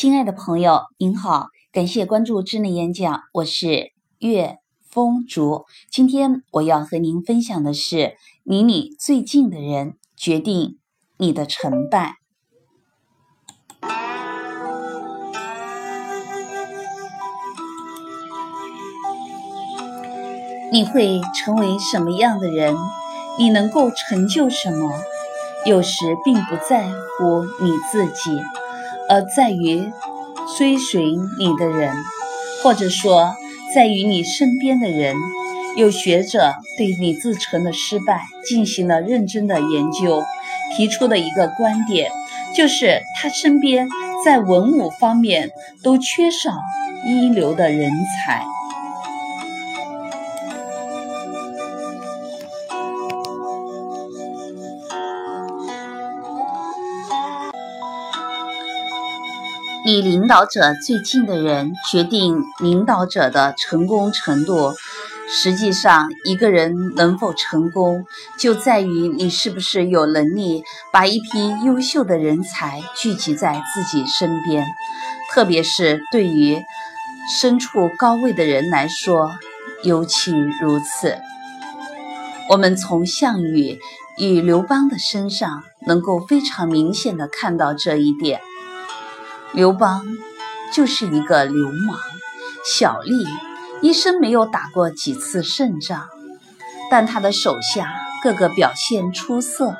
亲爱的朋友，您好，感谢关注智能演讲，我是岳风竹。今天我要和您分享的是，离你最近的人决定你的成败。你会成为什么样的人？你能够成就什么？有时并不在乎你自己。而在于追随你的人，或者说在于你身边的人。有学者对李自成的失败进行了认真的研究，提出的一个观点就是他身边在文武方面都缺少一流的人才。离领导者最近的人决定领导者的成功程度。实际上，一个人能否成功，就在于你是不是有能力把一批优秀的人才聚集在自己身边。特别是对于身处高位的人来说，尤其如此。我们从项羽与刘邦的身上，能够非常明显的看到这一点。刘邦就是一个流氓，小吏，一生没有打过几次胜仗，但他的手下个个表现出色。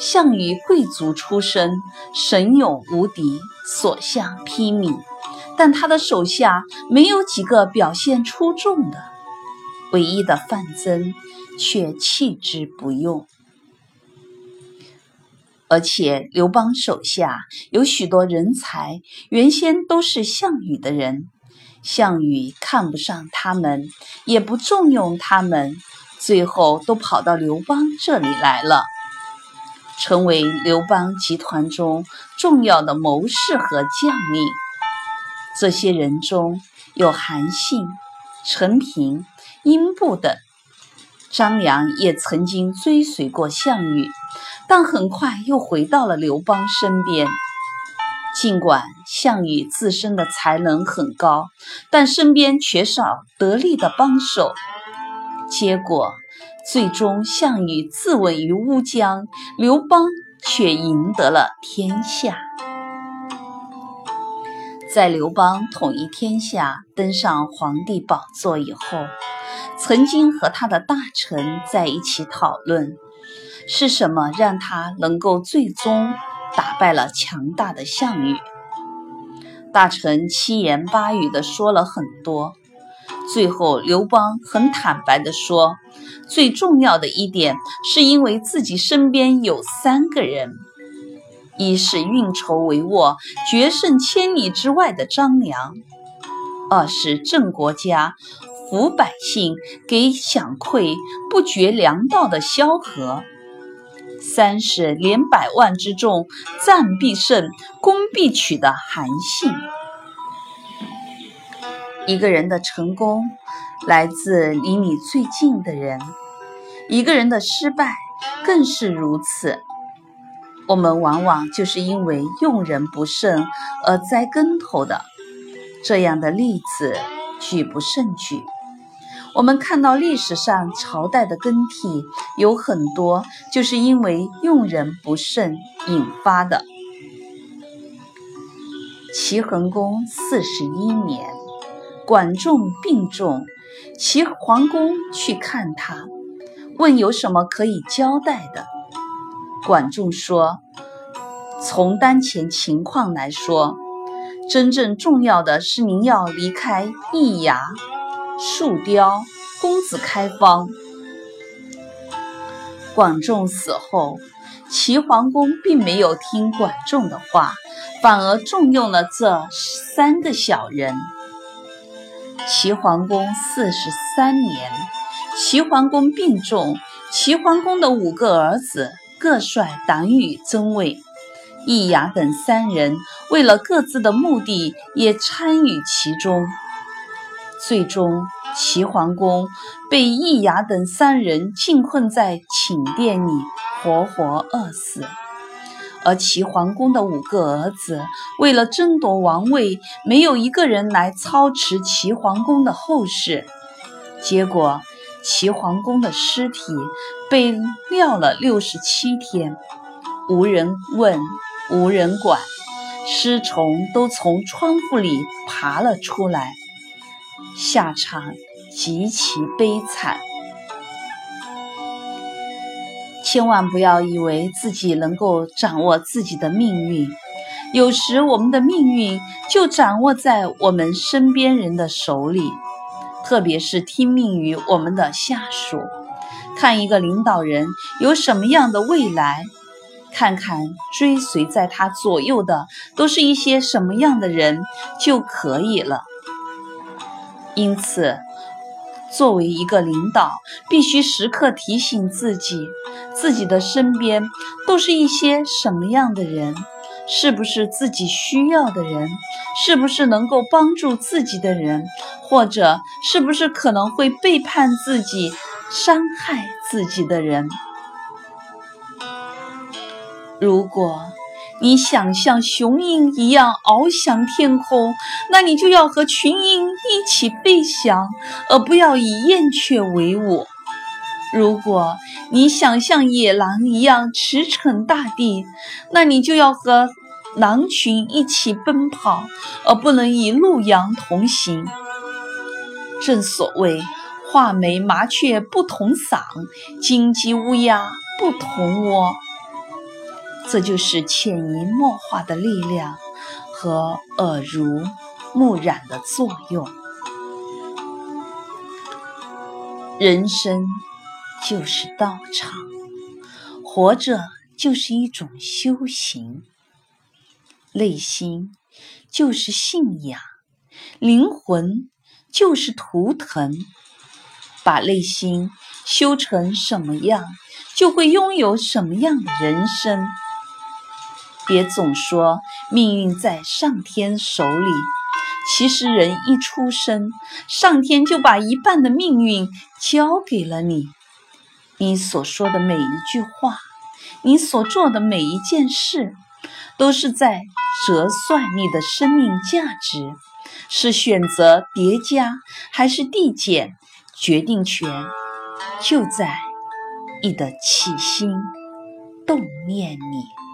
项羽贵族出身，神勇无敌，所向披靡，但他的手下没有几个表现出众的，唯一的范增却弃之不用。而且刘邦手下有许多人才，原先都是项羽的人，项羽看不上他们，也不重用他们，最后都跑到刘邦这里来了，成为刘邦集团中重要的谋士和将领。这些人中有韩信、陈平、英布等。张良也曾经追随过项羽。但很快又回到了刘邦身边。尽管项羽自身的才能很高，但身边缺少得力的帮手，结果最终项羽自刎于乌江，刘邦却赢得了天下。在刘邦统一天下、登上皇帝宝座以后，曾经和他的大臣在一起讨论。是什么让他能够最终打败了强大的项羽？大臣七言八语的说了很多，最后刘邦很坦白的说，最重要的一点是因为自己身边有三个人：一是运筹帷幄、决胜千里之外的张良；二是郑国家、扶百姓、给饷馈、不绝粮道的萧何。三是连百万之众，战必胜，攻必取的韩信。一个人的成功来自离你最近的人，一个人的失败更是如此。我们往往就是因为用人不慎而栽跟头的，这样的例子举不胜举。我们看到历史上朝代的更替有很多，就是因为用人不慎引发的。齐桓公四十一年，管仲病重，齐桓公去看他，问有什么可以交代的。管仲说：“从当前情况来说，真正重要的是您要离开易牙。”树雕，公子开方。管仲死后，齐桓公并没有听管仲的话，反而重用了这三个小人。齐桓公四十三年，齐桓公病重，齐桓公的五个儿子各率党羽争位，易牙等三人为了各自的目的，也参与其中。最终，齐桓公被易牙等三人禁困在寝殿里，活活饿死。而齐桓公的五个儿子为了争夺王位，没有一个人来操持齐桓公的后事，结果齐桓公的尸体被撂了六十七天，无人问，无人管，尸虫都从窗户里爬了出来，下场极其悲惨。千万不要以为自己能够掌握自己的命运，有时我们的命运就掌握在我们身边人的手里，特别是听命于我们的下属。看一个领导人有什么样的未来，看看追随在他左右的都是一些什么样的人就可以了。因此。作为一个领导，必须时刻提醒自己，自己的身边都是一些什么样的人，是不是自己需要的人，是不是能够帮助自己的人，或者是不是可能会背叛自己、伤害自己的人。如果。你想像雄鹰一样翱翔天空，那你就要和群鹰一起飞翔，而不要以燕雀为伍。如果你想像野狼一样驰骋大地，那你就要和狼群一起奔跑，而不能以鹿羊同行。正所谓画眉麻雀不同嗓，金鸡乌鸦不同窝。这就是潜移默化的力量和耳濡目染的作用。人生就是道场，活着就是一种修行。内心就是信仰，灵魂就是图腾。把内心修成什么样，就会拥有什么样的人生。别总说命运在上天手里，其实人一出生，上天就把一半的命运交给了你。你所说的每一句话，你所做的每一件事，都是在折算你的生命价值。是选择叠加还是递减，决定权就在你的起心动念里。